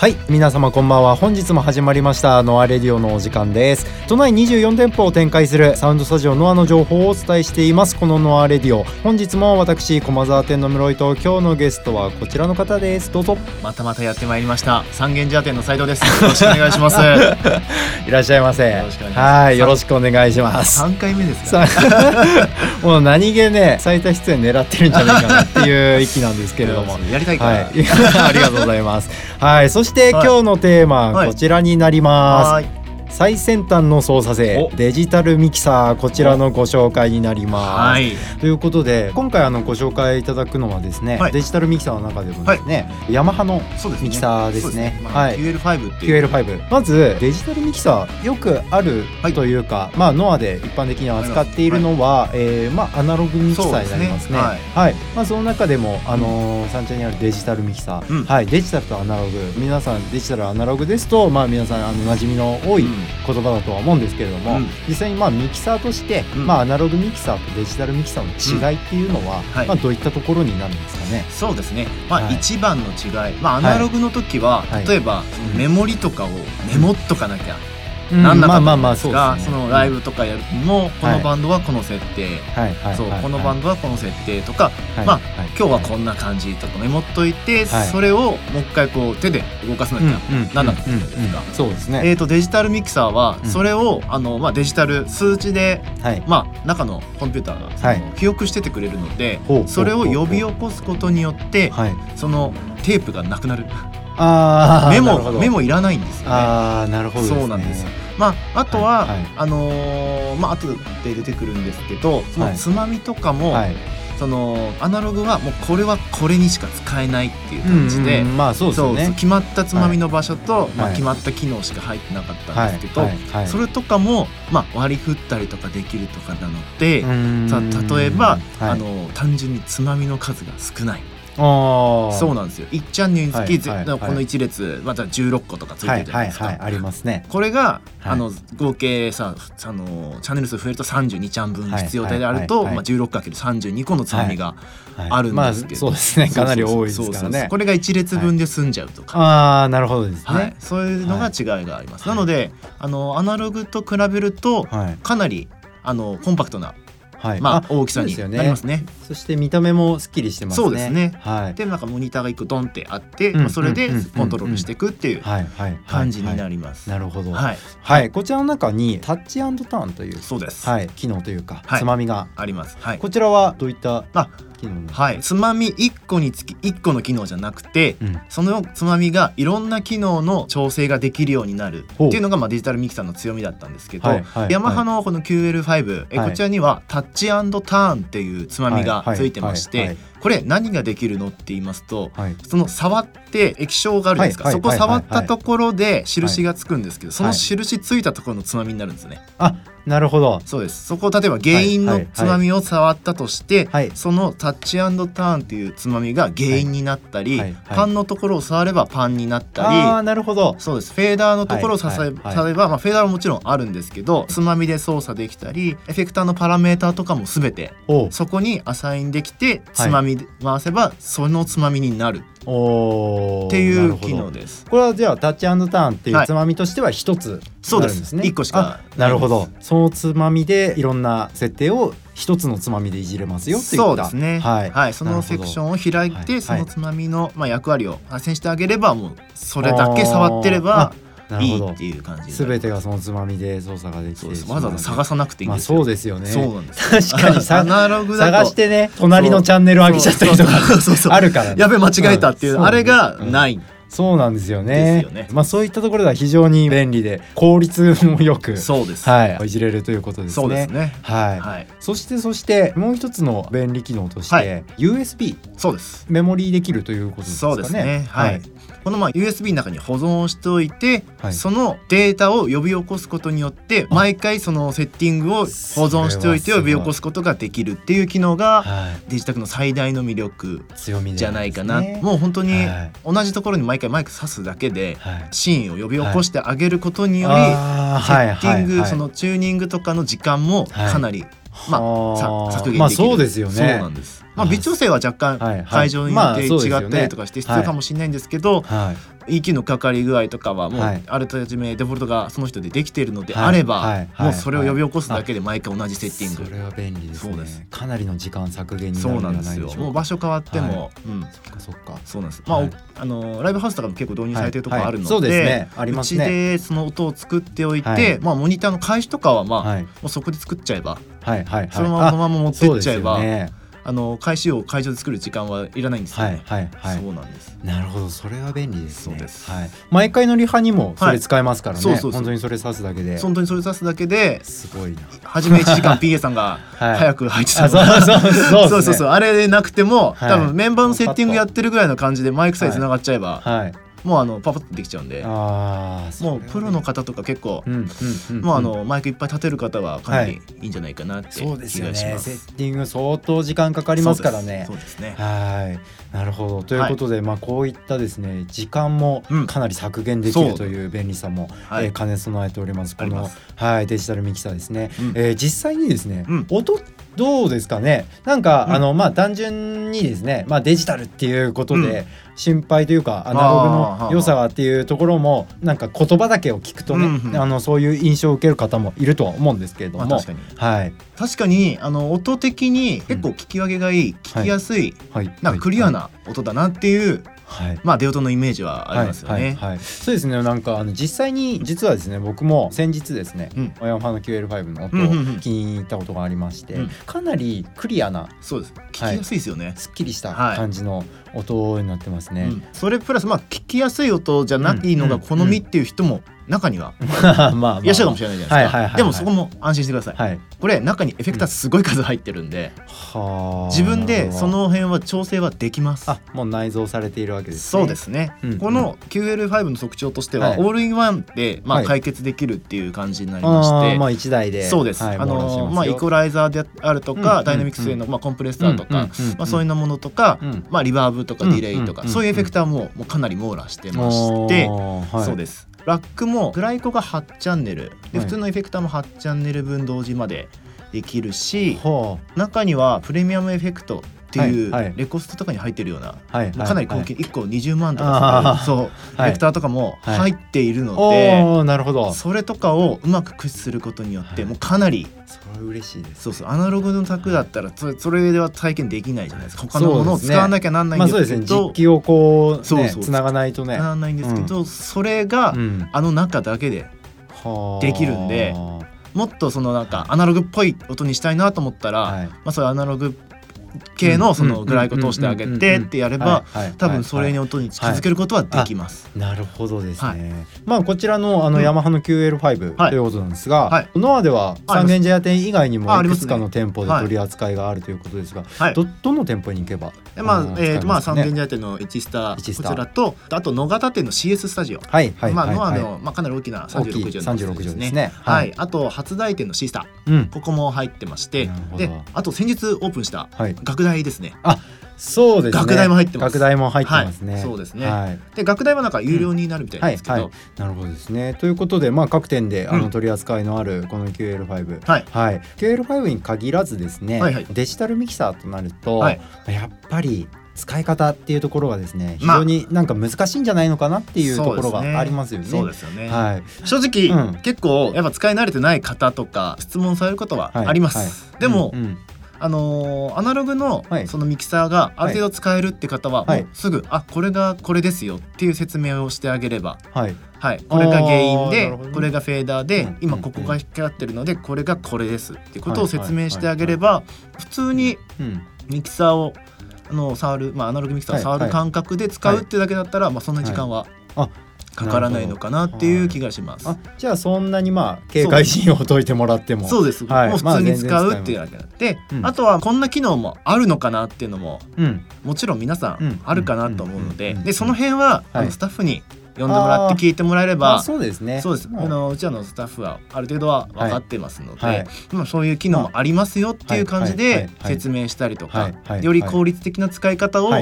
はい皆様こんばんは。本日も始まりました。ノアレディオのお時間です。都内24店舗を展開するサウンドスタジオノアの情報をお伝えしています。このノアレディオ。本日も私駒沢店の室井と今日のゲストはこちらの方です。どうぞ。またまたやってまいりました。三軒茶屋店の斉藤です。よろしくお願いします。いらっしゃいませ。よろしくお願いします。はいよろしくお願いします。三回目ですかさあ もう何気ね最多出演狙ってるんじゃないかなっていう域なんですけれども。やりたいから、はい、ありがとうございます。はい、そしてはい。今日のテーマ、はい。こちらになります。はい最先端の操作性お。デジタルミキサーこちらのご紹介になります。はい。ということで今回あのご紹介いただくのはですね、はい。デジタルミキサーの中でもですね、ヤマハのミキサーですね。そうまあはい。QL5 っていう。QL5 まずデジタルミキサーよくあるはいというか、まあノアで一般的に扱っているのは、えーまあアナログミキサーになりますね。すね。はい。まあその中でもあのー三茶にあるデジタルミキサー、うん。はい。デジタルとアナログ。皆さんデジタルアナログですとまあ皆さんあの馴染みの多いうん言葉だとは思うんですけれども、うん。実際にまあミキサーとして、うん。まあアナログミキサーとデジタルミキサーの違いっていうのは、はい。まあどういったところになるんですかね。そうですね。まあ、はい。一番の違い。まあアナログの時は、はい。例えばメモリとかをメモっとかなきゃうんなん。なかったまあまあまあんですが、そのライブとかやるのもこはい。のバンドはこの設定、そう、はいこのバンドはこの設定とか、はい。まあはい。今日はこんな感じとかメモっといて、はい。それをもう一回こう手で動かさなきゃなんなかったじゃないですか？そうですね。えー、とデジタルミキサーはうん。それを、あのまあ、デジタル数値で、はい。まあ、中のコンピューターがその、はい。記憶しててくれるのでそれを呼び起こすことによってはい。そのテープがなくなるメなるほど。モメモいらないんですよね。ああなるほどね。そうなんですよ。まあ、あとは、はい。はい。あのーまあ後で出てくるんですけどそはい。のつまみとかも、はい。そのアナログはもうこれはこれにしか使えないっていう感じで、まあそうですよね。決まったつまみの場所と、まあ、はい。決まった機能しか入ってなかったんですけど、はい。はい。それとかも、まあ、割り振ったりとかできるとかなので、さ例えば、あの単純につまみの数が少ないのそうなんですよ。1チャンネルにつき、はいはいはい。この1列また16個とかついてはいるじゃなですか。ありますね。これが、はい。あの合計さあのチャンネル数増えると32チャン分はい必要であると、まあ、16×32 個のつまみがはいあるんですけど、まあそうですね。かなり多いですからね。これが1列分で済んじゃうとか、ああなるほどですはい。ね。、そういうのが違いがあります。はい。なのであのアナログと比べるとはい。かなりあのコンパクトな、はい。まあ、大きさにそうですよねなりますね。そして見た目もすっきりしてますね。そうですねはい。でなんかモニターが一個ドンってあって、うんまあ、それでコントロールしていくっていう感じになりります。なるほど。はい、はいこちらの中にタッチターンというそうです。はい機能というかはいつまみがあります。はい。こちらはどういったあ。はい、つまみ1個につき1個の機能じゃなくて、うん。そのつまみがいろんな機能の調整ができるようになる。っていうのがまあデジタルミキサーの強みだったんですけど、はいはいヤマハのこの QL5、えはい。こちらにはタッチターンっていうつまみがついてまして、これ何ができるのって言いますとはい。その触って液晶があるじゃないですか、はいはいそこ触ったところで印がつくんですけど、その印ついたところのつまみになるんですね。あなるほど。そうです。そこを例えば原因のつまみを触ったとして、はい。そのタッチターンっていうつまみが原因になったり、パンのところを触ればパンになったり、ああなるほど。そうです。フェーダーのところを触れば、まあ、フェーダーはもちろんあるんですけどつまみで操作できたりエフェクターのパラメーターとかも全てそこにアサインできてつまみで回せばそのつまみになる。っていう機能です。これはじゃあタッチターンっていうはいつまみとしては一つそうですなるんです。ね。一個しかあなるほど。そのつまみでいろんな設定を一つのつまみでいじれますよっていった。そうですね。ははい。い、そのセクションを開いて、はい。そのつまみの、まあ、役割を発生してあげれば、もうそれだけ触ってればいいっていう感じする。べてがそのつまみで操作ができて。わざわざ探さなくていいんまあですよ。そうですよね。そうなんです。確かにさ アナログだと探してね隣のチャンネル上げちゃったりとかあるからねやべ間違えたっていう、うんあれがうんない。そうなんですよでねすよねまあそういったところでは非常に便利で効率もよくそうです。はいいじれるということですね。そうですね。はい。はい。そしてそしてもう一つの便利機能として、はい USB そうです。メモリーできるということですかね。そうですね。はい。このまあ USB の中に保存しておいて、はい。そのデータを呼び起こすことによって毎回そのセッティングを保存しておい。て呼び起こすことができるっていう機能がはい。デジタクの最大の魅力強みでじゃないかな、ねもう本当にはい。同じところに毎回マイク挿すだけではい。シーンを呼び起こしてあげることにより、あーセッティング、はい。はいはいそのチューニングとかの時間もかなり、まあ。削減できる、まあそうですよね。そうなんですまあ、微調整は若干会場によって違ったりとかして必要かもしれないんですけど、はい、息のかかり具合とかはもうあらかじめデフォルトがその人でできているのであれば、もうそれを呼び起こすだけで毎回同じセッティング、それは便利ですね。かなりの時間削減にそうなんですよ。もう場所変わっても、うん、そっかそっか。そうなんです。まあ、あのライブハウスとかも結構導入されてるところあるので、そうですね。ありますね。うちでその音を作っておいて、まあモニターの開始とかはまあ、もうそこで作っちゃえば、はい。はい。そのまま持ってっちゃえば、あの開始を会場で作る時間はいらないんですよ、ね、はいはいはい。そうなんです。なるほどそれは便利ですね。そうです。はい。毎回のリハにもそれ使えますからね、はい、そうそう本当にそれ刺すだけで。本当にそれ刺すだけですごいな。初め1時間 PA さんが 早く入ってたのはい、そうそうそうそうそうそう。あれでなくても、多分メンバーのセッティングやってるぐらいの感じでマイクさえ繋がっちゃえば、はいもうあのパパッとできちゃうんでもうプロの方とか結構、もうあのマイクいっぱい立てる方はかなりい。いんじゃないかなって気がします,、ね、セッティング相当時間かかりますからね。そうですね。はいなるほど。ということで、はい、まあこういったですね時間もかなり削減できるという便利さも、はい、えー、兼ね備えております。このはいデジタルミキサーですね、うん、えー、実際にですね、うん、音どうですかね？なんか、うん、あのまあ単純にですねまあデジタルっていうことで、心配というかアナログの良さがっていうところもなんか言葉だけを聞くとね、うんうん、あのそういう印象を受ける方もいるとは思うんですけれども、まあ、はい、確かにあの音的に結構聞き分けがいい、うん、聞きやすい、はい、なんかクリアな音だなっていうはい、まあデオトのイメージはありますよね。はい。はい。はい、そうですねなんかあの実際に実はですね僕も先日ですね、うん、ヤマハの QL5 の音を聞きに行ったことがありまして、うん。うんうん、かなりクリアなそうです。聞きやすいですよね、はい、すっきりした感じの音になってますね。うん、それプラスまあ聞きやすい音じゃないのが好みっていう人も中には まあいらっしゃるかもしれないじゃないですか。でもそこも安心してください、はい、これ中にエフェクターすごい数入ってるんで、うん、自分でその辺は調整はできます。あもう内蔵されているわけです、ね、そうですね、うん、この QL5 の特徴としては、はい、オールインワンでまあ解決できるっていう感じになりまして、はい、まあ1台でそうです、はい、あのまあイコライザーであるとか、ダイナミクスへのまあコンプレッサーとか、まあそういうなものとか、まあリバーブとかディレイとか、そういうエフェクターももうかなり網羅してまして、そうです。ラックもグライコが8チャンネル。で普通のエフェクターも8チャンネル分同時までできるし、はい、中にはプレミアムエフェクトっていうレコストとかに入ってるような、はいかなり高級、1個20万とかそう、エフェクターとかも入っているので、なるほど。それとかをうまく駆使することによって、もうかなりそれ嬉しいです、そうそうアナログの卓だったらそれそれでは体験できないじゃないですか。他のものを使わなきゃなんないんですけど、まあ、実機をこう、そうそうつながないとね。ならないんですけど、それが、あの中だけでできるんで。もっとそのなんかアナログっぽい音にしたいなと思ったら、はい、まあそういうアナログ系のそのグライコ通してあげてってやれば多分それに音に気づけることはできます。なるほどですね。まあこちらのあのヤマハの QL5 とい。うことなんですが、ノアでは三軒茶屋店以外にもいくつかの店舗で取り扱いがあるということですが、どどの店舗に行けばまあえーまあ三軒茶屋店のエチスタこちらとあと野方店の CS スタジオ、はいはいまあノアのまあかなり大きな三十六畳ですね。はい。あと初台店のシースター、ここも入ってまして、であと先日オープンした学大ですね。あそうですね。学大も入ってます。学大も入ってますね。はい、そうですね。はい、で学大はなんか有料になるみたいですけど、うんはい。はい、なるほどですね。ということでまあ各店であの取り扱いのあるこの QL5、はい、はい、QL5 に限らずですね、はいはい、デジタルミキサーとなると、はい、やっぱり使い方っていうところがですね非常になんか難しいんじゃないのかなっていうところがありますよね。そうですよね。はい、正直、うん、結構やっぱ使い慣れてない方とか質問されることはあります。はいはい、でも、うんうんあのー、アナログのそのミキサーがある程度使えるって方は、もうすぐ、あこれがこれですよっていう説明をしてあげれば、はい、はい、これが原因で、これがフェーダーで、今ここが光ってるのでこれがこれですっていうことを説明してあげれば、普通にミキサーをあの触る、まあ、アナログミキサーを触る感覚で使うってだけだったら、まあ、そんな時間は、かからないのかなっていう気がします。じゃあそんなにまあ警戒心を解いてもらっても。そうです、はい、もう普通に使うっていうだけで、まあ、あとはこんな機能もあるのかなっていうのも、うん、もちろん皆さんあるかなと思うので。でその辺は、あのスタッフに呼んでもらって聞いてもらえれば。そうですね。そうです、あのうちらのスタッフはある程度は分かってますので、はい。まあ、そういう機能もありますよっていう感じで説明したりとか、より効率的な使い方を、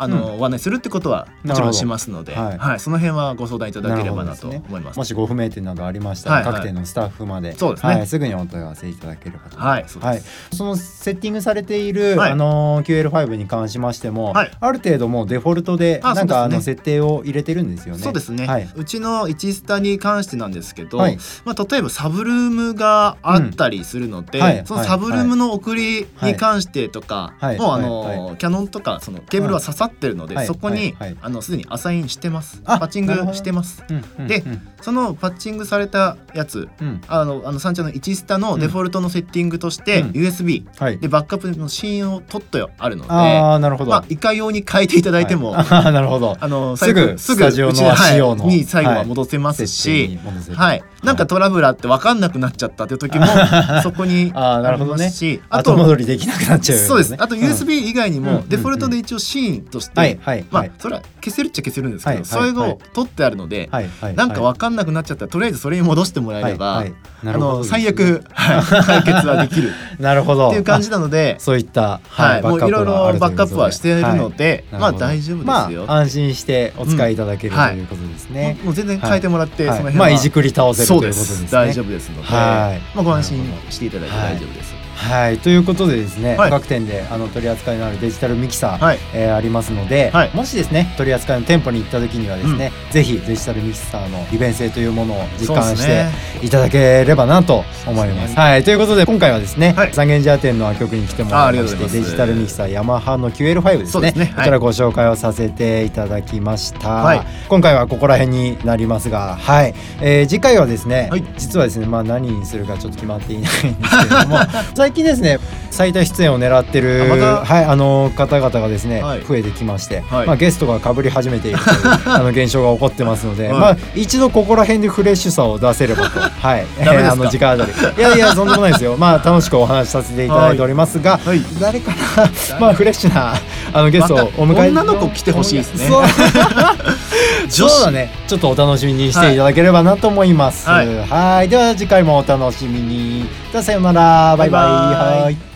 あの、ご案内するってことはもちろんしますので、はい、はい、その辺はご相談いただければなと思います。すね、もしご不明点などありましたら、はい。はい、各店のスタッフまで、そうですね、はい、すぐにお問い合わせいただければとはい、そはい、そのセッティングされている、はい、あの QL5 に関しましても、はい、ある程度もうデフォルトでなんかあの設定を入れてるんですよね。そうですね。はい、うちの1スタに関してなんですけど、はい、まあ例えばサブルームがあったりするので、うんはい、そのサブルームの送りに関してとか、もうあの、キャノンとかそのケーブルは刺さってるので、そこに、あのすでにアサインしてます。パッチングしてます。で、そのパッチングされたやつ、あのあの三茶の1スタのデフォルトのセッティングとして、USB でバックアップのシーンを取ってあるので、あなるほど。まあいかように変えていただいても、なるほど。あのすぐすぐスタジオの仕様の、に最後は戻せますし、はい。なんかトラブルあって分かんなくなっちゃったっていう時も そこにあなるほどね。あと戻りできなくなっちゃう、そうです。あと USB 以外にもデフォルトで一応シーンとして、まあそれは消せるっちゃ消せるんですけど、それを取ってあるので、なんか分かんなくなっちゃったらとりあえずそれに戻してもらえれば、あの最悪、解決はできる。なるほど。っていう感じなので そういった、はい、もういろいろバックアップはしているので、まあ大丈夫ですよ、安心してお使いいただける、ということですね、もう全然変えてもらって、その辺まあいじくり倒せるということですね。大丈夫ですので、はい、まあご安心していただいて大丈夫です。はい。ということでですね、はい、各店であの取り扱いのあるデジタルミキサー、はい、えー、ありますので、はい、もしですね取り扱いの店舗に行った時にはですね、うん、ぜひデジタルミキサーの利便性というものを実感していただければなと思います。すね、はい。ということで今回はですね、三軒茶屋店の局に来てもらいましてデジタルミキサーヤマハの QL5 ですね、ね、こちらご紹介をさせていただきました。今回はここら辺になりますが、はい、えー、次回はですね、実はですねまあ何にするかちょっと決まっていないんですけれども 最近ですね最多出演を狙ってる、ま、はい、あの方々がですね、はい、増えてきまして、はい、まあ、ゲストがかぶり始めているという あの現象が起こってますので、まあ、一度ここら辺でフレッシュさを出せればと、はい、あの時間あたりいやいやそんなもないですよ、まあ、楽しくお話しさせていただいておりますが、誰かな、まあ、フレッシュなあのゲストをお迎え、ま、女の子来てほしいですね。そう。だね。ちょっとお楽しみにしていただければなと思います。はい。では次回もお楽しみに。じゃあさようなら。バイバイ。はい